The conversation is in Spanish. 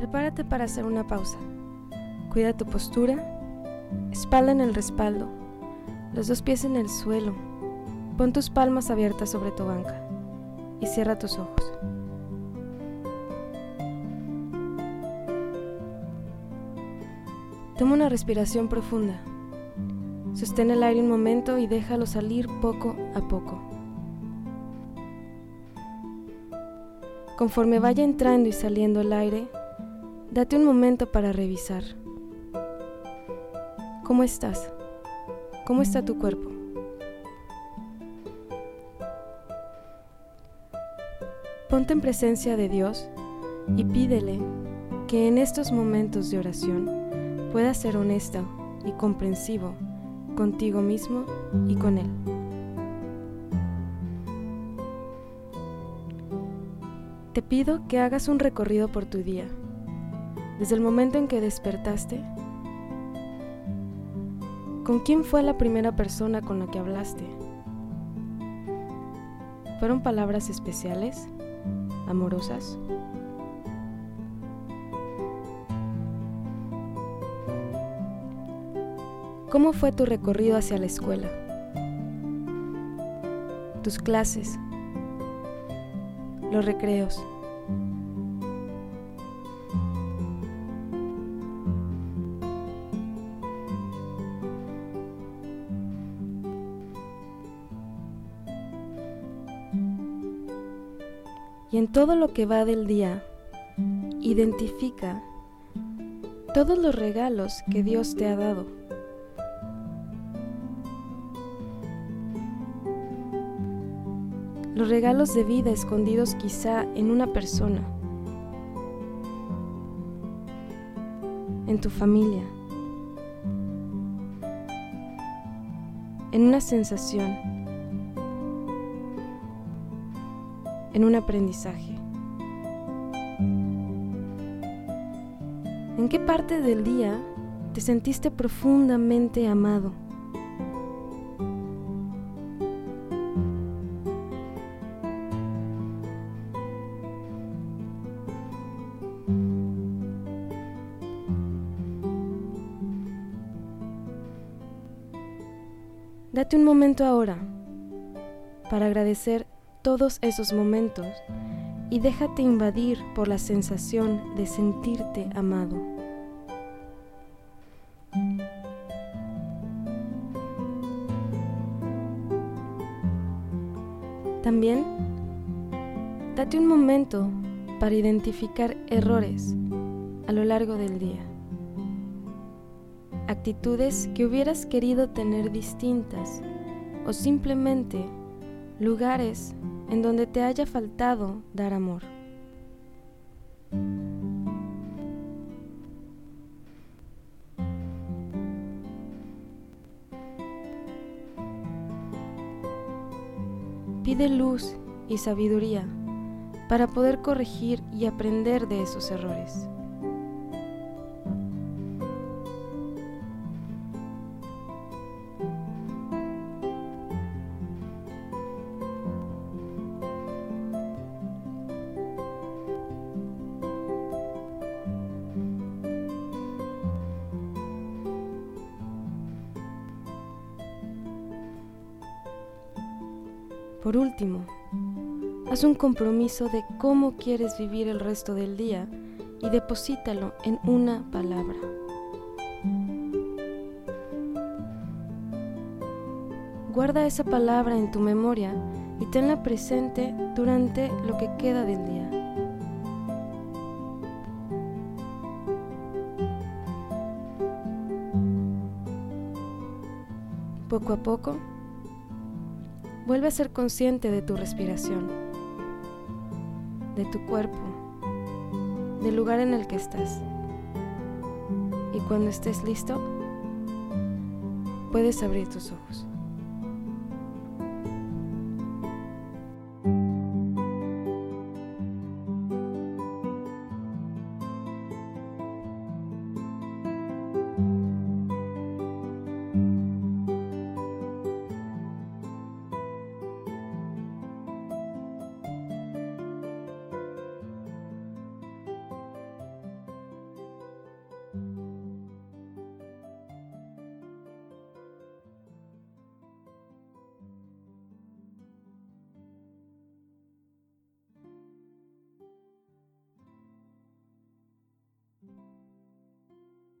Prepárate para hacer una pausa. Cuida tu postura, espalda en el respaldo, los dos pies en el suelo. Pon tus palmas abiertas sobre tu banca y cierra tus ojos. Toma una respiración profunda. Sostén el aire un momento y déjalo salir poco a poco. Conforme vaya entrando y saliendo el aire, date un momento para revisar. ¿Cómo estás? ¿Cómo está tu cuerpo? Ponte en presencia de Dios y pídele que en estos momentos de oración puedas ser honesto y comprensivo contigo mismo y con Él. Te pido que hagas un recorrido por tu día, desde el momento en que despertaste. ¿Con quién fue la primera persona con la que hablaste? ¿Fueron palabras especiales? ¿Amorosas? ¿Cómo fue tu recorrido hacia la escuela? Tus clases, los recreos. Y en todo lo que va del día, identifica todos los regalos que Dios te ha dado. los regalos de vida escondidos quizá en una persona, en tu familia, en una sensación, en un aprendizaje. ¿En qué parte del día te sentiste profundamente amado? Date un momento ahora para agradecer todos esos momentos y déjate invadir por la sensación de sentirte amado. También, date un momento para identificar errores a lo largo del día actitudes que hubieras querido tener distintas o simplemente lugares en donde te haya faltado dar amor. Pide luz y sabiduría para poder corregir y aprender de esos errores. Por último, haz un compromiso de cómo quieres vivir el resto del día y deposítalo en una palabra. Guarda esa palabra en tu memoria y tenla presente durante lo que queda del día. Poco a poco, Vuelve a ser consciente de tu respiración, de tu cuerpo, del lugar en el que estás. Y cuando estés listo, puedes abrir tus ojos.